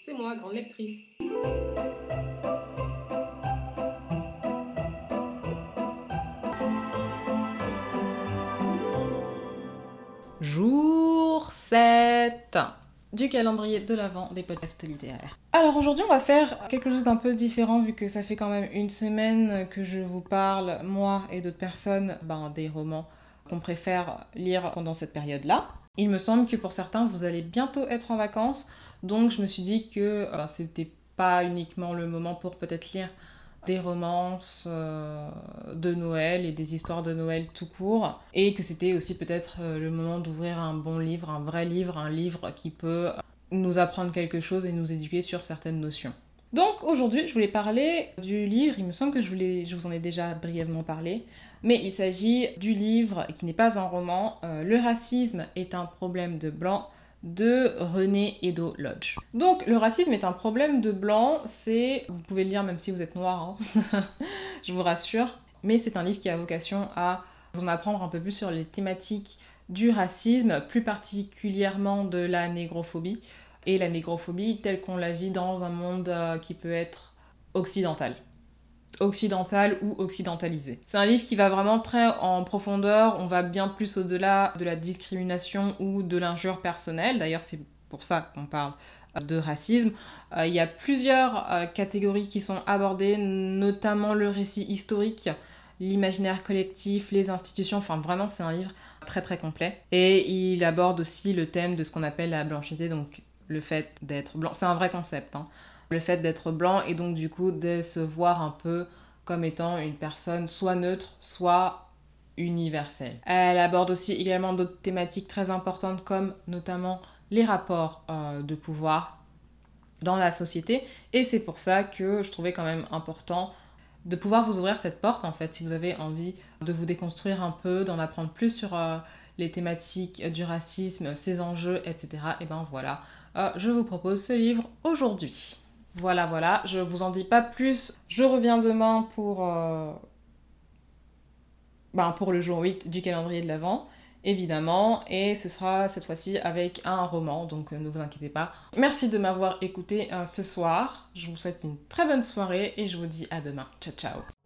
C'est moi, grande lectrice. Jour 7 du calendrier de l'Avent des podcasts littéraires. Alors aujourd'hui on va faire quelque chose d'un peu différent vu que ça fait quand même une semaine que je vous parle, moi et d'autres personnes, ben, des romans qu'on préfère lire pendant cette période-là. Il me semble que pour certains, vous allez bientôt être en vacances, donc je me suis dit que euh, c'était pas uniquement le moment pour peut-être lire des romances euh, de Noël et des histoires de Noël tout court, et que c'était aussi peut-être euh, le moment d'ouvrir un bon livre, un vrai livre, un livre qui peut nous apprendre quelque chose et nous éduquer sur certaines notions. Donc aujourd'hui, je voulais parler du livre, il me semble que je, vous en ai déjà brièvement parlé, mais il s'agit du livre qui n'est pas un roman, Le racisme est un problème de blanc de René Edo Lodge. Donc le racisme est un problème de blanc, c'est, vous pouvez le lire même si vous êtes noir, hein. je vous rassure, mais c'est un livre qui a vocation à vous en apprendre un peu plus sur les thématiques du racisme, plus particulièrement de la négrophobie et la négrophobie telle qu'on la vit dans un monde euh, qui peut être occidental occidental ou occidentalisé. C'est un livre qui va vraiment très en profondeur, on va bien plus au-delà de la discrimination ou de l'injure personnelle, d'ailleurs c'est pour ça qu'on parle euh, de racisme. Euh, il y a plusieurs catégories qui sont abordées, notamment le récit historique, l'imaginaire collectif, les institutions, enfin vraiment c'est un livre très très complet. Et il aborde aussi le thème de ce qu'on appelle la blanchité, donc le fait d'être blanc. C'est un vrai concept, hein. Le fait d'être blanc et donc du coup de se voir un peu comme étant une personne soit neutre, soit universelle. Elle aborde aussi également d'autres thématiques très importantes comme notamment les rapports euh, de pouvoir dans la société et c'est pour ça que je trouvais quand même important de pouvoir vous ouvrir cette porte en fait si vous avez envie de vous déconstruire un peu, d'en apprendre plus sur euh, les thématiques du racisme, ses enjeux, etc. Et ben voilà, euh, je vous propose ce livre aujourd'hui. Voilà, voilà, je vous en dis pas plus. Je reviens demain pour, euh, ben, pour le jour 8 du calendrier de l'Avent, évidemment, et ce sera cette fois-ci avec un roman, donc euh, ne vous inquiétez pas. Merci de m'avoir écouté ce soir. Je vous souhaite une très bonne soirée et je vous dis à demain. Ciao, ciao.